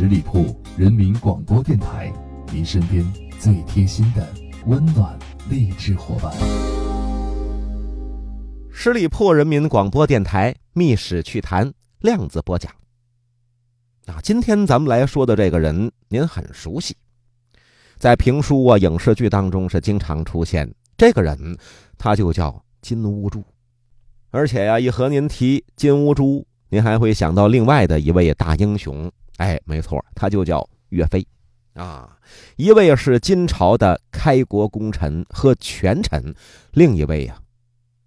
十里铺人民广播电台，您身边最贴心的温暖励志伙伴。十里铺人民广播电台《密史趣谈》量子播讲。啊，今天咱们来说的这个人，您很熟悉，在评书啊、影视剧当中是经常出现。这个人，他就叫金乌珠。而且呀，一和您提金乌珠，您还会想到另外的一位大英雄。哎，没错，他就叫岳飞。啊，一位是金朝的开国功臣和权臣，另一位呀，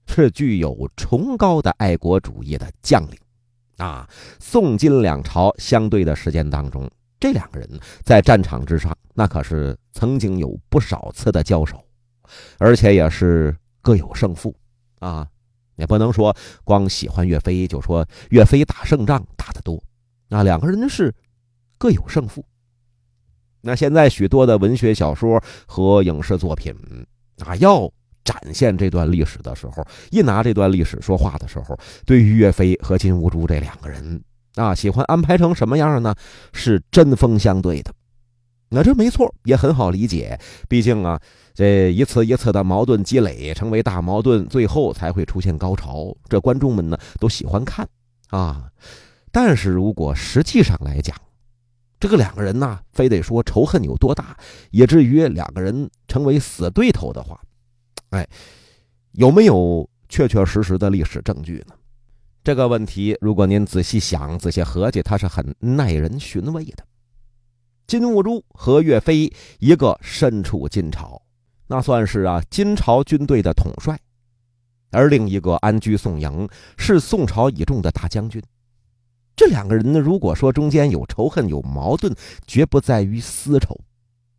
是具有崇高的爱国主义的将领。啊，宋金两朝相对的时间当中，这两个人在战场之上，那可是曾经有不少次的交手，而且也是各有胜负。啊。也不能说光喜欢岳飞就说岳飞打胜仗打得多，那两个人是各有胜负。那现在许多的文学小说和影视作品啊，要展现这段历史的时候，一拿这段历史说话的时候，对于岳飞和金兀术这两个人啊，喜欢安排成什么样呢？是针锋相对的。那这没错，也很好理解，毕竟啊。这一次一次的矛盾积累，成为大矛盾，最后才会出现高潮。这观众们呢都喜欢看啊。但是如果实际上来讲，这个两个人呢，非得说仇恨有多大，以至于两个人成为死对头的话，哎，有没有确确实实的历史证据呢？这个问题，如果您仔细想、仔细合计，它是很耐人寻味的。金兀术和岳飞，一个身处金朝。那算是啊，金朝军队的统帅，而另一个安居宋营，是宋朝倚重的大将军。这两个人呢，如果说中间有仇恨、有矛盾，绝不在于私仇，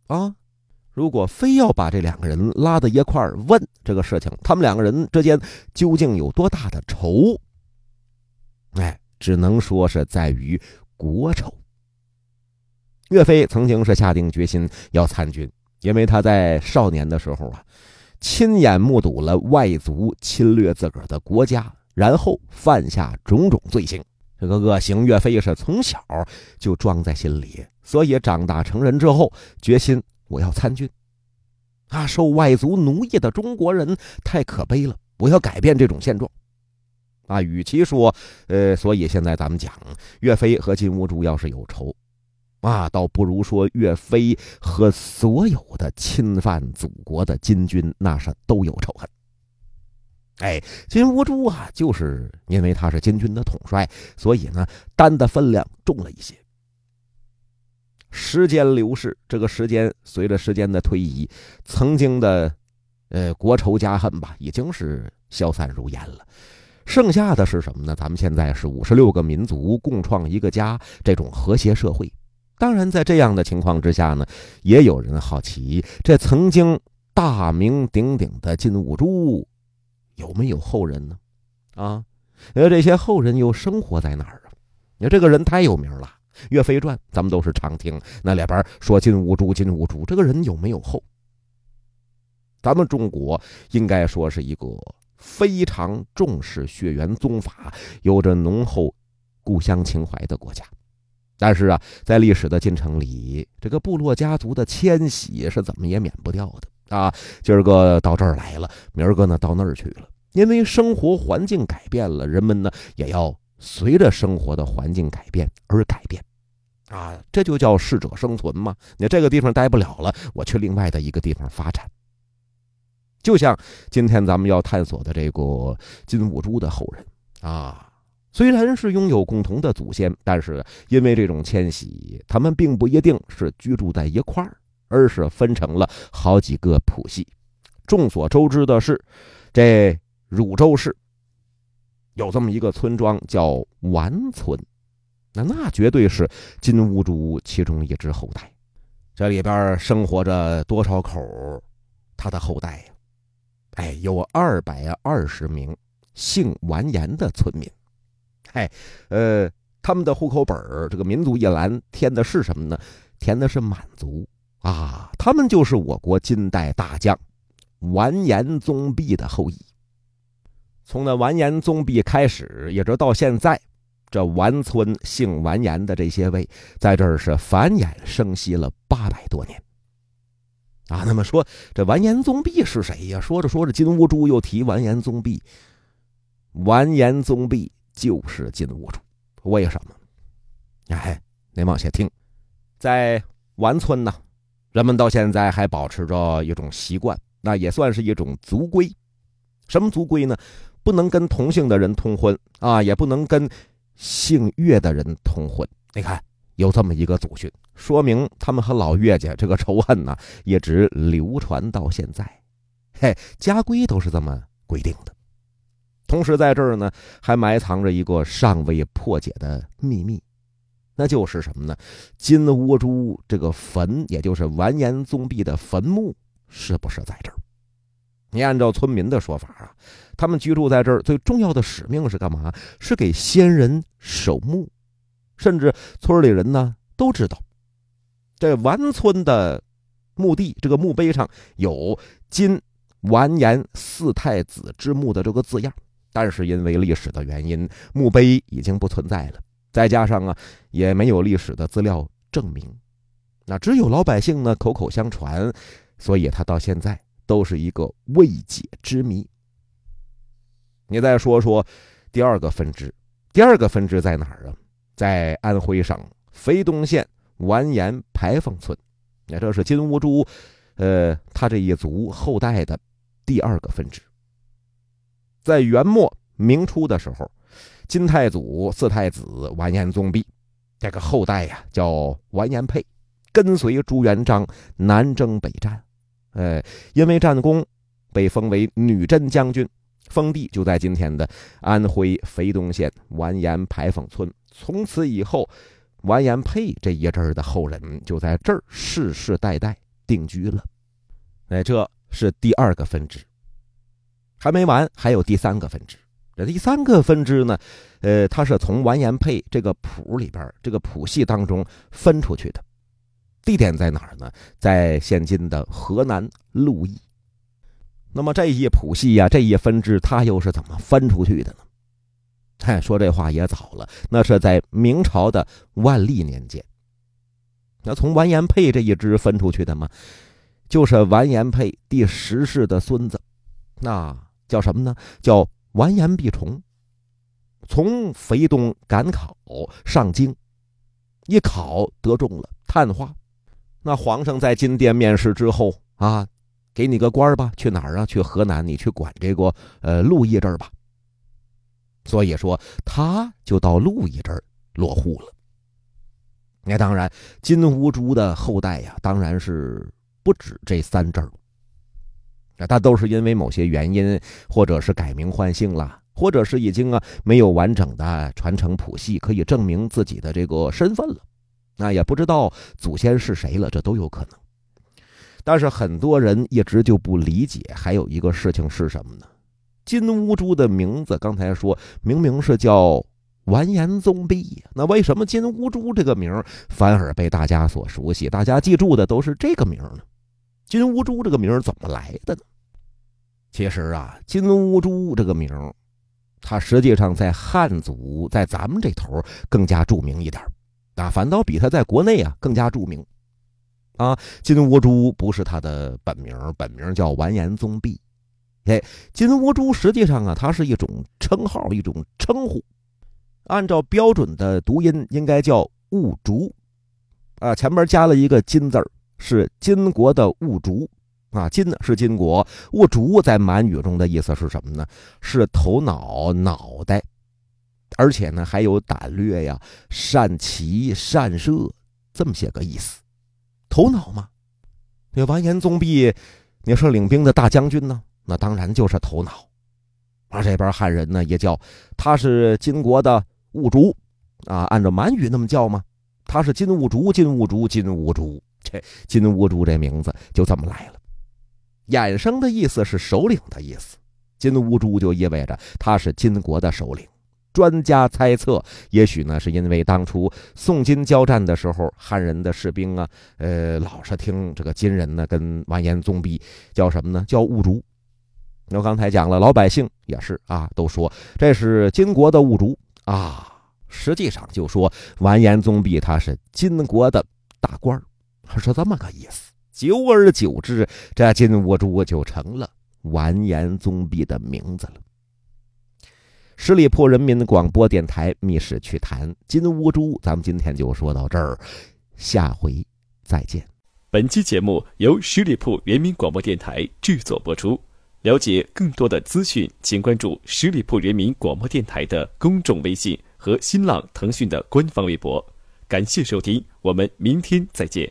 啊，如果非要把这两个人拉到一块儿问这个事情，他们两个人之间究竟有多大的仇？哎，只能说是在于国仇。岳飞曾经是下定决心要参军。因为他在少年的时候啊，亲眼目睹了外族侵略自个儿的国家，然后犯下种种罪行。这个恶行，岳飞是从小就装在心里，所以长大成人之后，决心我要参军。啊，受外族奴役的中国人太可悲了，我要改变这种现状。啊，与其说，呃，所以现在咱们讲岳飞和金兀术要是有仇。啊，倒不如说岳飞和所有的侵犯祖国的金军，那是都有仇恨。哎，金兀术啊，就是因为他是金军的统帅，所以呢，担的分量重了一些。时间流逝，这个时间随着时间的推移，曾经的，呃，国仇家恨吧，已经是消散如烟了。剩下的是什么呢？咱们现在是五十六个民族共创一个家，这种和谐社会。当然，在这样的情况之下呢，也有人好奇，这曾经大名鼎鼎的金兀术有没有后人呢？啊，那，这些后人又生活在哪儿啊？你说这个人太有名了，《岳飞传》咱们都是常听，那里边说金兀术，金兀术这个人有没有后？咱们中国应该说是一个非常重视血缘宗法、有着浓厚故乡情怀的国家。但是啊，在历史的进程里，这个部落家族的迁徙是怎么也免不掉的啊。今儿个到这儿来了，明儿个呢到那儿去了，因为生活环境改变了，人们呢也要随着生活的环境改变而改变，啊，这就叫适者生存嘛。你这个地方待不了了，我去另外的一个地方发展。就像今天咱们要探索的这个金兀术的后人啊。虽然是拥有共同的祖先，但是因为这种迁徙，他们并不一定是居住在一块儿，而是分成了好几个谱系。众所周知的是，这汝州市有这么一个村庄叫完村，那那绝对是金兀术其中一支后代。这里边生活着多少口他的后代呀？哎，有二百二十名姓完颜的村民。哎，呃，他们的户口本这个民族一栏填的是什么呢？填的是满族啊，他们就是我国金代大将完颜宗弼的后裔。从那完颜宗弼开始，一直到现在，这完村姓完颜的这些位，在这儿是繁衍生息了八百多年。啊，那么说这完颜宗弼是谁呀？说着说着，金兀术又提完颜宗弼。完颜宗弼就是金兀术，为什么？哎，您往下听，在完村呢，人们到现在还保持着一种习惯，那也算是一种族规。什么族规呢？不能跟同姓的人通婚啊，也不能跟姓岳的人通婚。你看，有这么一个祖训，说明他们和老岳家这个仇恨呢，一直流传到现在。嘿，家规都是这么规定的。同时，在这儿呢，还埋藏着一个尚未破解的秘密，那就是什么呢？金兀术这个坟，也就是完颜宗弼的坟墓，是不是在这儿？你按照村民的说法啊，他们居住在这儿最重要的使命是干嘛？是给先人守墓，甚至村里人呢都知道，这完村的墓地这个墓碑上有“金完颜四太子之墓”的这个字样，但是因为历史的原因，墓碑已经不存在了，再加上啊也没有历史的资料证明，那只有老百姓呢口口相传，所以他到现在。都是一个未解之谜。你再说说第二个分支，第二个分支在哪儿啊？在安徽省肥东县完颜牌坊村。那这是金兀术，呃，他这一族后代的第二个分支。在元末明初的时候，金太祖四太子完颜宗弼这个后代呀，叫完颜沛，跟随朱元璋南征北战。哎，因为战功，被封为女真将军，封地就在今天的安徽肥东县完颜牌坊村。从此以后，完颜沛这一阵儿的后人就在这儿世世代代定居了。哎，这是第二个分支，还没完，还有第三个分支。这第三个分支呢，呃，它是从完颜配这个谱里边这个谱系当中分出去的。地点在哪儿呢？在现今的河南鹿邑。那么这一谱系呀，这一分支，它又是怎么分出去的呢？嗨，说这话也早了，那是在明朝的万历年间。那从完颜配这一支分出去的吗？就是完颜配第十世的孙子，那叫什么呢？叫完颜必崇。从肥东赶考上京，一考得中了探花。那皇上在金殿面试之后啊，给你个官吧，去哪儿啊？去河南，你去管这个呃陆毅这儿吧。所以说，他就到陆毅这儿落户了。那当然，金兀术的后代呀，当然是不止这三支儿。那他都是因为某些原因，或者是改名换姓了，或者是已经啊没有完整的传承谱系，可以证明自己的这个身份了。那也不知道祖先是谁了，这都有可能。但是很多人一直就不理解，还有一个事情是什么呢？金乌珠的名字刚才说明明是叫完颜宗弼，那为什么金乌珠这个名反而被大家所熟悉？大家记住的都是这个名呢？金乌珠这个名怎么来的呢？其实啊，金兀术这个名，它实际上在汉族，在咱们这头更加著名一点。啊，反倒比他在国内啊更加著名，啊，金兀术不是他的本名，本名叫完颜宗弼。哎，金兀术实际上啊，它是一种称号，一种称呼，按照标准的读音应该叫兀竹，啊，前面加了一个金字儿，是金国的兀竹，啊，金是金国，兀竹在满语中的意思是什么呢？是头脑、脑袋。而且呢，还有胆略呀、善骑、善射这么些个意思。头脑嘛，那完颜宗弼，你是领兵的大将军呢，那当然就是头脑。而这边汉人呢，也叫他是金国的兀竹啊，按照满语那么叫吗？他是金兀术，金兀术，金兀术。这金兀术这名字就这么来了，衍生的意思是首领的意思。金兀术就意味着他是金国的首领。专家猜测，也许呢，是因为当初宋金交战的时候，汉人的士兵啊，呃，老是听这个金人呢跟完颜宗弼叫什么呢？叫兀竹。我刚才讲了，老百姓也是啊，都说这是金国的兀竹啊，实际上就说完颜宗弼他是金国的大官是这么个意思。久而久之，这金兀术就成了完颜宗弼的名字了。十里铺人民广播电台《密室趣谈》金兀术，咱们今天就说到这儿，下回再见。本期节目由十里铺人民广播电台制作播出。了解更多的资讯，请关注十里铺人民广播电台的公众微信和新浪、腾讯的官方微博。感谢收听，我们明天再见。